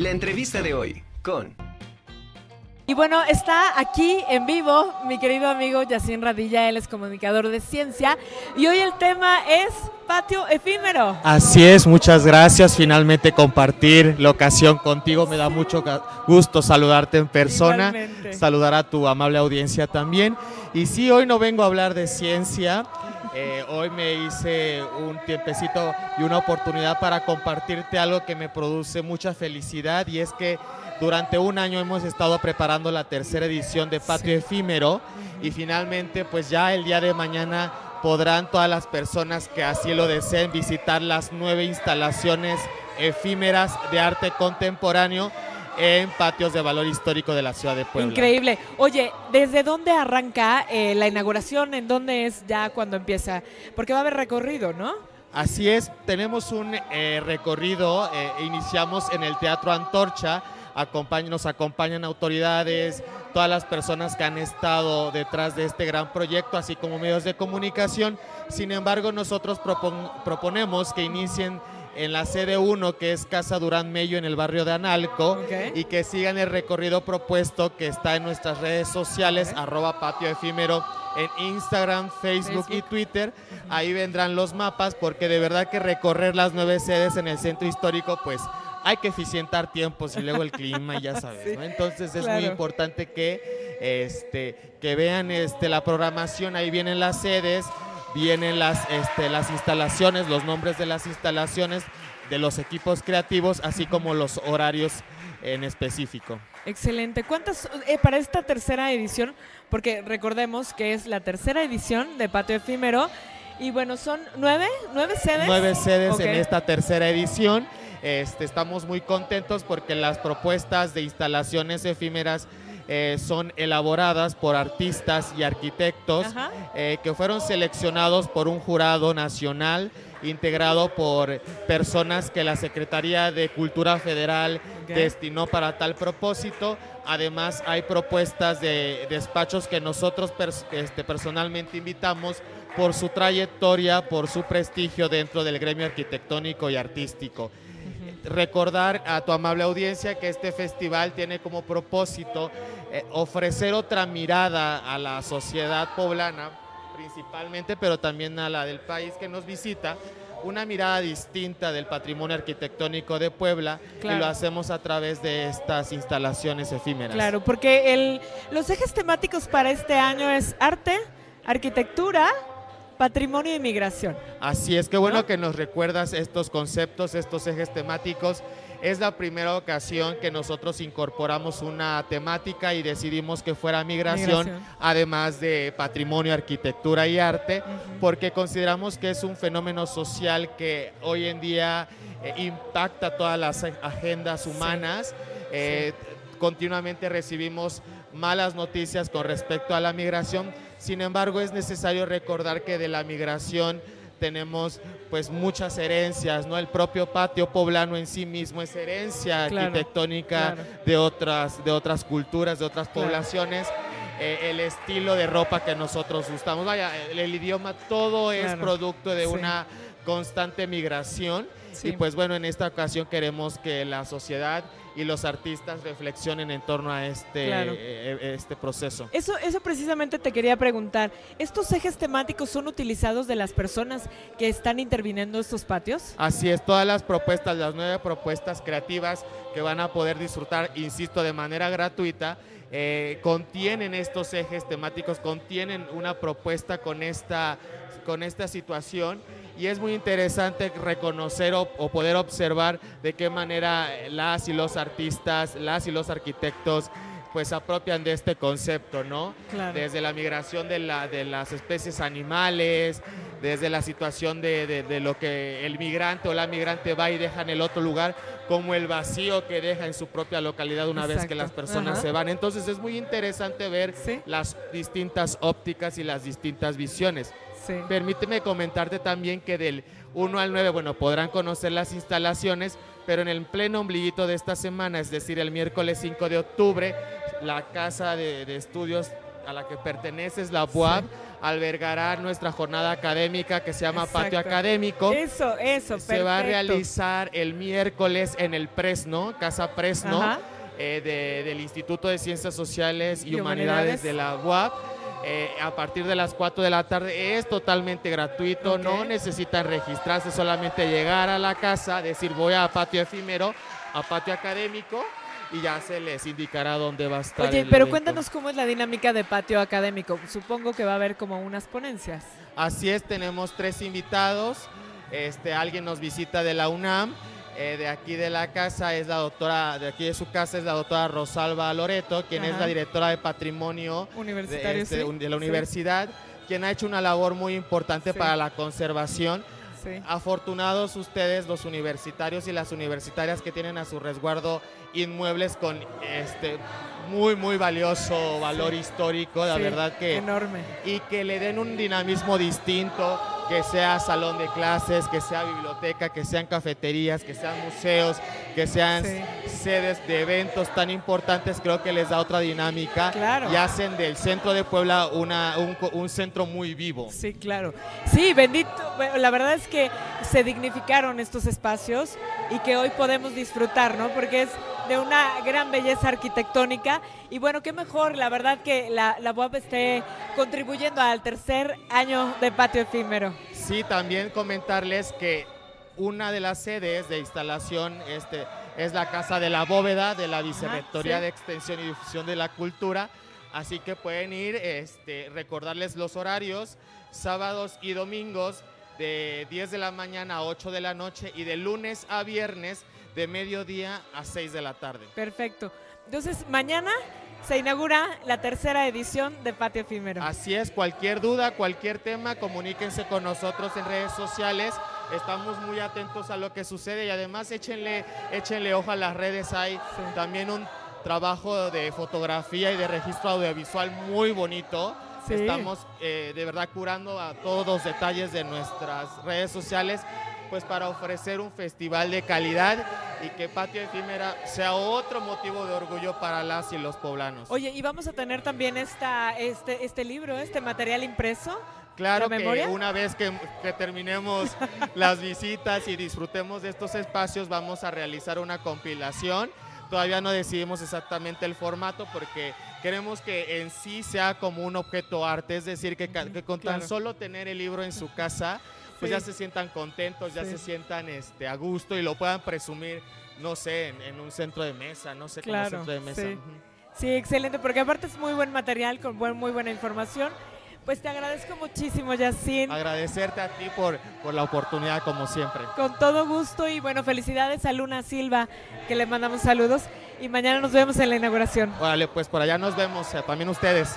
La entrevista de hoy con... Y bueno, está aquí en vivo mi querido amigo Yacine Radilla, él es comunicador de ciencia y hoy el tema es patio efímero. Así es, muchas gracias. Finalmente compartir la ocasión contigo, me da mucho gusto saludarte en persona, saludar a tu amable audiencia también. Y sí, hoy no vengo a hablar de ciencia, eh, hoy me hice un tiempecito y una oportunidad para compartirte algo que me produce mucha felicidad y es que durante un año hemos estado preparando la tercera edición de Patio Efímero y finalmente pues ya el día de mañana podrán todas las personas que así lo deseen visitar las nueve instalaciones efímeras de arte contemporáneo en patios de valor histórico de la ciudad de Puebla. Increíble. Oye, ¿desde dónde arranca eh, la inauguración? ¿En dónde es ya cuando empieza? Porque va a haber recorrido, ¿no? Así es, tenemos un eh, recorrido, eh, iniciamos en el Teatro Antorcha, nos acompañan autoridades, todas las personas que han estado detrás de este gran proyecto, así como medios de comunicación. Sin embargo, nosotros proponemos que inicien en la sede 1, que es Casa Durán Mello en el barrio de Analco, y que sigan el recorrido propuesto que está en nuestras redes sociales, arroba patio efímero en Instagram, Facebook, y Twitter. Ahí vendrán los mapas, porque de verdad que recorrer las nueve sedes en el centro histórico, pues hay que eficientar tiempos y luego el clima, ya sabes, Entonces es muy importante que, este, que vean este, la programación, ahí vienen las sedes, vienen las, este, las instalaciones, los nombres de las instalaciones, de los equipos creativos, así como los horarios en específico. Excelente. ¿Cuántas eh, para esta tercera edición? Porque recordemos que es la tercera edición de Patio Efímero. Y bueno, son nueve, nueve sedes. Nueve sedes en esta tercera edición. Este, estamos muy contentos porque las propuestas de instalaciones efímeras eh, son elaboradas por artistas y arquitectos eh, que fueron seleccionados por un jurado nacional integrado por personas que la Secretaría de Cultura Federal destinó para tal propósito. Además, hay propuestas de despachos que nosotros este, personalmente invitamos por su trayectoria, por su prestigio dentro del gremio arquitectónico y artístico recordar a tu amable audiencia que este festival tiene como propósito eh, ofrecer otra mirada a la sociedad poblana, principalmente, pero también a la del país que nos visita, una mirada distinta del patrimonio arquitectónico de Puebla y lo hacemos a través de estas instalaciones efímeras. Claro, porque el, los ejes temáticos para este año es arte, arquitectura, Patrimonio y migración. Así es, que bueno que nos recuerdas estos conceptos, estos ejes temáticos. Es la primera ocasión que nosotros incorporamos una temática y decidimos que fuera migración, además de patrimonio, arquitectura y arte, porque consideramos que es un fenómeno social que hoy en día eh, impacta todas las agendas humanas. Eh, continuamente recibimos malas noticias con respecto a la migración. Sin embargo, es necesario recordar que de la migración tenemos pues muchas herencias, ¿no? El propio patio poblano en sí mismo es herencia arquitectónica de otras de otras culturas, de otras poblaciones. Eh, el estilo de ropa que nosotros gustamos, vaya, el, idioma, todo es producto de una constante migración. Y pues bueno, en esta ocasión queremos que la sociedad y los artistas reflexionen en torno a este, eh, eh, este proceso. Eso, eso precisamente te quería preguntar. ¿Estos ejes temáticos son utilizados de las personas que están interviniendo estos patios? Así es, todas las propuestas, las nueve propuestas creativas que van a poder disfrutar, insisto, de manera gratuita, eh, contienen estos ejes temáticos, contienen una propuesta con esta, con esta situación y es muy interesante reconocer o, poder observar de qué manera las y los artistas, las y los arquitectos pues apropian de este concepto, ¿no? Desde la migración de, la, de las especies animales, desde la situación de, de, lo que el migrante o la migrante va y deja en el otro lugar, como el vacío que deja en su propia localidad una vez que las personas se van. Entonces es muy interesante ver las distintas ópticas y las distintas visiones. Permíteme comentarte también que del 1 al 9, bueno, podrán conocer las instalaciones, pero en el pleno ombliguito de esta semana, es decir, el miércoles 5 de octubre, la casa de, estudios a la que perteneces, la UAB, albergará nuestra jornada académica que se llama Patio Académico. Eso, eso, Se va a realizar el miércoles en el Presno, Casa Presno, eh, del Instituto de Ciencias Sociales y, Humanidades. de la UAP. Eh, a partir de las 4 de la tarde es totalmente gratuito, no necesitan registrarse, solamente llegar a la casa, decir voy a patio efímero, a patio académico y ya se les indicará dónde va a estar. Oye, pero cuéntanos cómo es la dinámica de patio académico. Supongo que va a haber como unas ponencias. Así es, tenemos tres invitados. Este, alguien nos visita de la UNAM. Eh, de aquí de la casa es la doctora, de aquí de su casa es la doctora Rosalba Loreto, quien es la directora de patrimonio Universitario, de, este, la universidad, quien ha hecho una labor muy importante para la conservación. Afortunados ustedes, los universitarios y las universitarias que tienen a su resguardo inmuebles con este muy, muy valioso valor histórico, la verdad que... Enorme. Y que le den un dinamismo distinto, que sea salón de clases, que sea biblioteca, que sean cafeterías, que sean museos, que sean sedes de eventos tan importantes, creo que les da otra dinámica claro. y hacen del centro de Puebla una, un, un, centro muy vivo. Sí, claro. Sí, bendito. La verdad es que se dignificaron estos espacios y que hoy podemos disfrutar, ¿no? Porque es de una gran belleza arquitectónica. Y bueno, qué mejor, la verdad, que la, la UAP esté contribuyendo al tercer año de patio efímero. Sí, también comentarles que una de las sedes de instalación este, es la Casa de la Bóveda de la Vicerrectoría de Extensión y Difusión de la Cultura. Así que pueden ir, este, recordarles los horarios, sábados y domingos de 10 de la mañana a 8 de la noche y de lunes a viernes de mediodía a 6 de la tarde. Perfecto. Entonces, mañana se inaugura la tercera edición de Patio Efímero. Así es, cualquier duda, cualquier tema, comuníquense con nosotros en redes sociales. Estamos muy atentos a lo que sucede y además échenle, échenle ojo a las redes. Hay también un trabajo de fotografía y de registro audiovisual muy bonito. Estamos eh, de verdad curando a todos los detalles de nuestras redes sociales pues para ofrecer un festival de calidad y que Patio Efímera sea otro motivo de orgullo para las y los poblanos. Oye, y vamos a tener también esta, este, este libro, este material impreso. Claro que una vez que, que terminemos las visitas y disfrutemos de estos espacios, vamos a realizar una compilación. Todavía no decidimos exactamente el formato porque queremos que en sí sea como un objeto arte, es decir, que, con tan solo tener el libro en su casa, pues ya se sientan contentos, ya se sientan este, a gusto y lo puedan presumir, no sé, en, un centro de mesa, no sé, claro, como centro de mesa. Sí. excelente, porque aparte es muy buen material, con buen, muy buena información. Pues te agradezco muchísimo, Yacine. Agradecerte a ti por, por la oportunidad, como siempre. Con todo gusto y bueno, felicidades a Luna Silva, que le mandamos saludos. Y mañana nos vemos en la inauguración. Órale, pues por allá nos vemos, también ustedes.